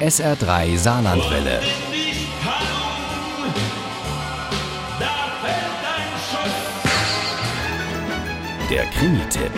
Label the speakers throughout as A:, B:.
A: SR3 Saarlandwelle. Der Krimi-Tipp.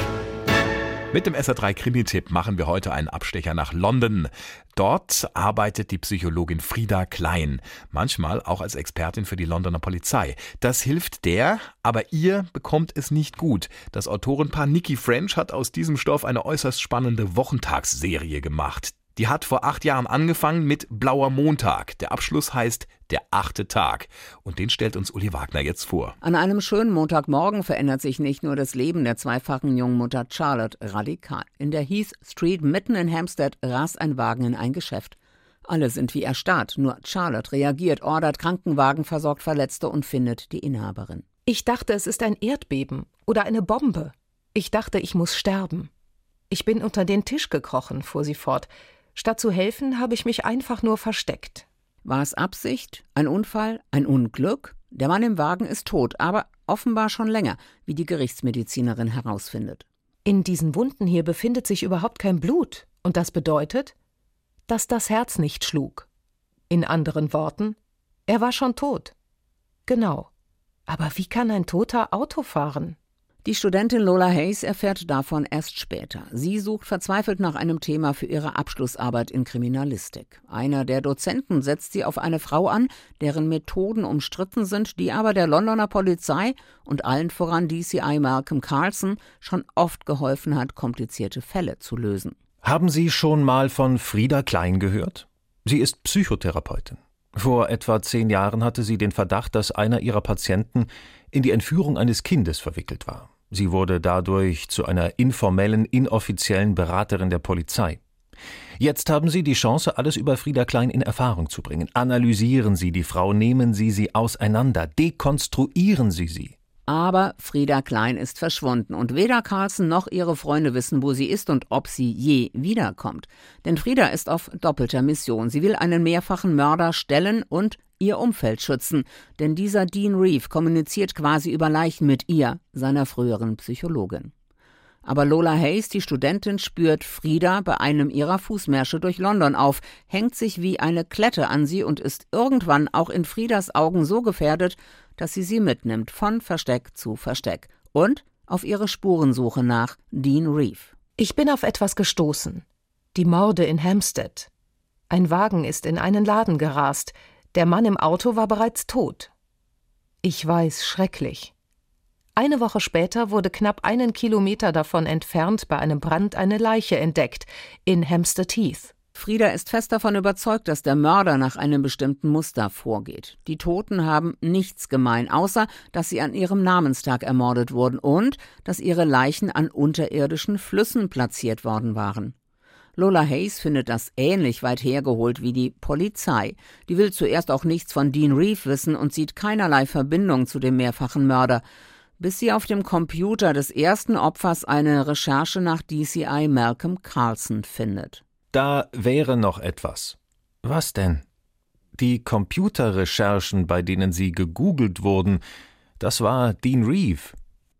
B: Mit dem SR3 Krimi-Tipp machen wir heute einen Abstecher nach London. Dort arbeitet die Psychologin Frieda Klein, manchmal auch als Expertin für die Londoner Polizei. Das hilft der, aber ihr bekommt es nicht gut. Das Autorenpaar Nikki French hat aus diesem Stoff eine äußerst spannende Wochentagsserie gemacht. Die hat vor acht Jahren angefangen mit Blauer Montag. Der Abschluss heißt Der achte Tag. Und den stellt uns Uli Wagner jetzt vor.
C: An einem schönen Montagmorgen verändert sich nicht nur das Leben der zweifachen jungen Mutter Charlotte radikal. In der Heath Street mitten in Hampstead rast ein Wagen in ein Geschäft. Alle sind wie erstarrt, nur Charlotte reagiert, ordert Krankenwagen, versorgt Verletzte und findet die Inhaberin.
D: Ich dachte, es ist ein Erdbeben oder eine Bombe. Ich dachte, ich muss sterben. Ich bin unter den Tisch gekrochen, fuhr sie fort. Statt zu helfen, habe ich mich einfach nur versteckt.
C: War es Absicht? Ein Unfall? Ein Unglück? Der Mann im Wagen ist tot, aber offenbar schon länger, wie die Gerichtsmedizinerin herausfindet.
D: In diesen Wunden hier befindet sich überhaupt kein Blut. Und das bedeutet, dass das Herz nicht schlug. In anderen Worten, er war schon tot. Genau. Aber wie kann ein Toter Auto fahren?
C: Die Studentin Lola Hayes erfährt davon erst später. Sie sucht verzweifelt nach einem Thema für ihre Abschlussarbeit in Kriminalistik. Einer der Dozenten setzt sie auf eine Frau an, deren Methoden umstritten sind, die aber der Londoner Polizei und allen voran DCI Malcolm Carlson schon oft geholfen hat, komplizierte Fälle zu lösen.
E: Haben Sie schon mal von Frieda Klein gehört? Sie ist Psychotherapeutin. Vor etwa zehn Jahren hatte sie den Verdacht, dass einer ihrer Patienten in die Entführung eines Kindes verwickelt war. Sie wurde dadurch zu einer informellen, inoffiziellen Beraterin der Polizei. Jetzt haben Sie die Chance, alles über Frieda Klein in Erfahrung zu bringen. Analysieren Sie die Frau, nehmen Sie sie auseinander, dekonstruieren Sie sie.
C: Aber Frieda Klein ist verschwunden und weder Carlson noch ihre Freunde wissen, wo sie ist und ob sie je wiederkommt. Denn Frieda ist auf doppelter Mission. Sie will einen mehrfachen Mörder stellen und ihr Umfeld schützen, denn dieser Dean Reeve kommuniziert quasi über Leichen mit ihr, seiner früheren Psychologin. Aber Lola Hayes, die Studentin, spürt Frieda bei einem ihrer Fußmärsche durch London auf, hängt sich wie eine Klette an sie und ist irgendwann auch in Friedas Augen so gefährdet, dass sie sie mitnimmt von Versteck zu Versteck und auf ihre Spurensuche nach Dean Reeve.
D: Ich bin auf etwas gestoßen. Die Morde in Hampstead. Ein Wagen ist in einen Laden gerast, der Mann im Auto war bereits tot. Ich weiß, schrecklich. Eine Woche später wurde knapp einen Kilometer davon entfernt bei einem Brand eine Leiche entdeckt, in Hampstead Heath.
C: Frieda ist fest davon überzeugt, dass der Mörder nach einem bestimmten Muster vorgeht. Die Toten haben nichts gemein, außer dass sie an ihrem Namenstag ermordet wurden und dass ihre Leichen an unterirdischen Flüssen platziert worden waren. Lola Hayes findet das ähnlich weit hergeholt wie die Polizei. Die will zuerst auch nichts von Dean Reeve wissen und sieht keinerlei Verbindung zu dem mehrfachen Mörder, bis sie auf dem Computer des ersten Opfers eine Recherche nach DCI Malcolm Carlson findet.
E: Da wäre noch etwas. Was denn? Die Computerrecherchen, bei denen sie gegoogelt wurden, das war Dean Reeve.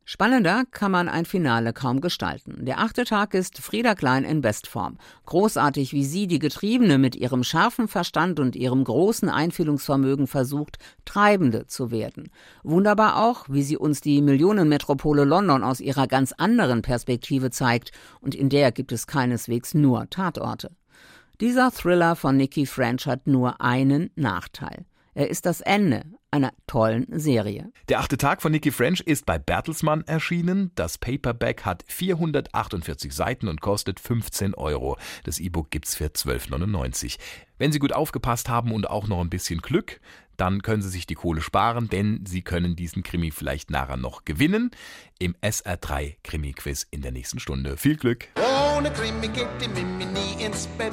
C: Spannender kann man ein Finale kaum gestalten. Der achte Tag ist Frieda Klein in Bestform. Großartig, wie sie, die Getriebene, mit ihrem scharfen Verstand und ihrem großen Einfühlungsvermögen versucht, Treibende zu werden. Wunderbar auch, wie sie uns die Millionenmetropole London aus ihrer ganz anderen Perspektive zeigt, und in der gibt es keineswegs nur Tatorte. Dieser Thriller von Nikki French hat nur einen Nachteil. Er ist das Ende einer tollen Serie.
B: Der achte Tag von Nicky French ist bei Bertelsmann erschienen. Das Paperback hat 448 Seiten und kostet 15 Euro. Das E-Book gibt's für 12,99. Wenn Sie gut aufgepasst haben und auch noch ein bisschen Glück, dann können Sie sich die Kohle sparen, denn Sie können diesen Krimi vielleicht nachher noch gewinnen im SR3 Krimi-Quiz in der nächsten Stunde. Viel Glück!
A: Ohne Krimi geht die Mimi nie ins Bett.